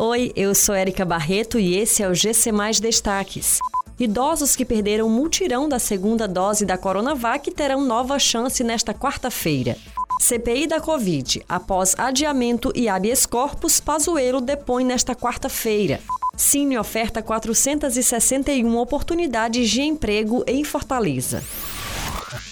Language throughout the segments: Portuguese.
Oi, eu sou Érica Barreto e esse é o GC Mais Destaques. Idosos que perderam o multirão da segunda dose da Coronavac terão nova chance nesta quarta-feira. CPI da Covid. Após adiamento e habeas corpus, Pazuello depõe nesta quarta-feira. Cine oferta 461 oportunidades de emprego em Fortaleza.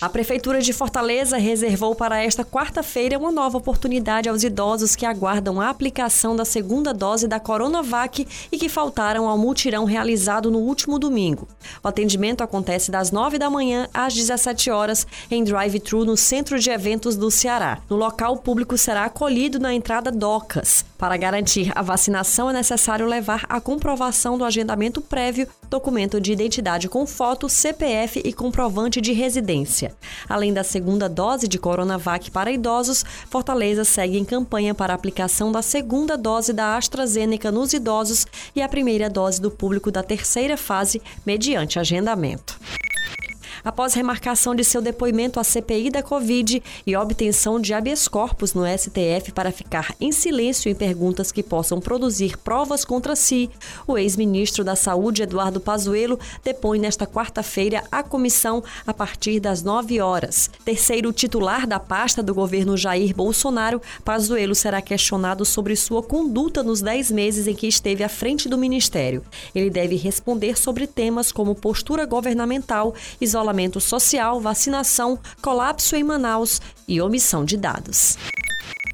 A Prefeitura de Fortaleza reservou para esta quarta-feira uma nova oportunidade aos idosos que aguardam a aplicação da segunda dose da Coronavac e que faltaram ao mutirão realizado no último domingo. O atendimento acontece das 9 da manhã às 17 horas em drive-thru no Centro de Eventos do Ceará. No local, o público será acolhido na entrada Docas. Para garantir a vacinação, é necessário levar a comprovação do agendamento prévio, documento de identidade com foto, CPF e comprovante de residência. Além da segunda dose de Coronavac para idosos, Fortaleza segue em campanha para a aplicação da segunda dose da AstraZeneca nos idosos e a primeira dose do público da terceira fase, mediante agendamento após remarcação de seu depoimento à CPI da Covid e obtenção de habeas corpus no STF para ficar em silêncio em perguntas que possam produzir provas contra si, o ex-ministro da Saúde, Eduardo Pazuello, depõe nesta quarta-feira à comissão a partir das 9 horas. Terceiro titular da pasta do governo Jair Bolsonaro, Pazuello será questionado sobre sua conduta nos 10 meses em que esteve à frente do ministério. Ele deve responder sobre temas como postura governamental, isolamento isolamento social, vacinação, colapso em Manaus e omissão de dados.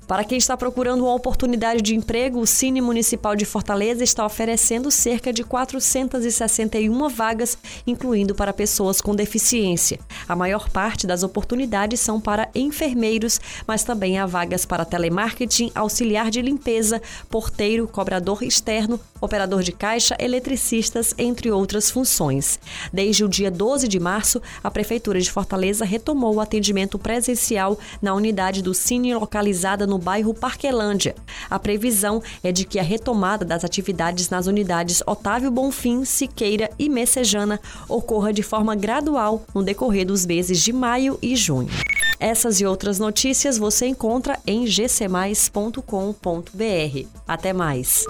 Para quem está procurando uma oportunidade de emprego, o Cine Municipal de Fortaleza está oferecendo cerca de 461 vagas, incluindo para pessoas com deficiência. A maior parte das oportunidades são para enfermeiros, mas também há vagas para telemarketing, auxiliar de limpeza, porteiro, cobrador externo, operador de caixa, eletricistas, entre outras funções. Desde o dia 12 de março, a Prefeitura de Fortaleza retomou o atendimento presencial na unidade do Cine localizada no bairro Parquelândia. A previsão é de que a retomada das atividades nas unidades Otávio Bonfim, Siqueira e Messejana ocorra de forma gradual no decorrer dos meses de maio e junho. Essas e outras notícias você encontra em gcmais.com.br. Até mais!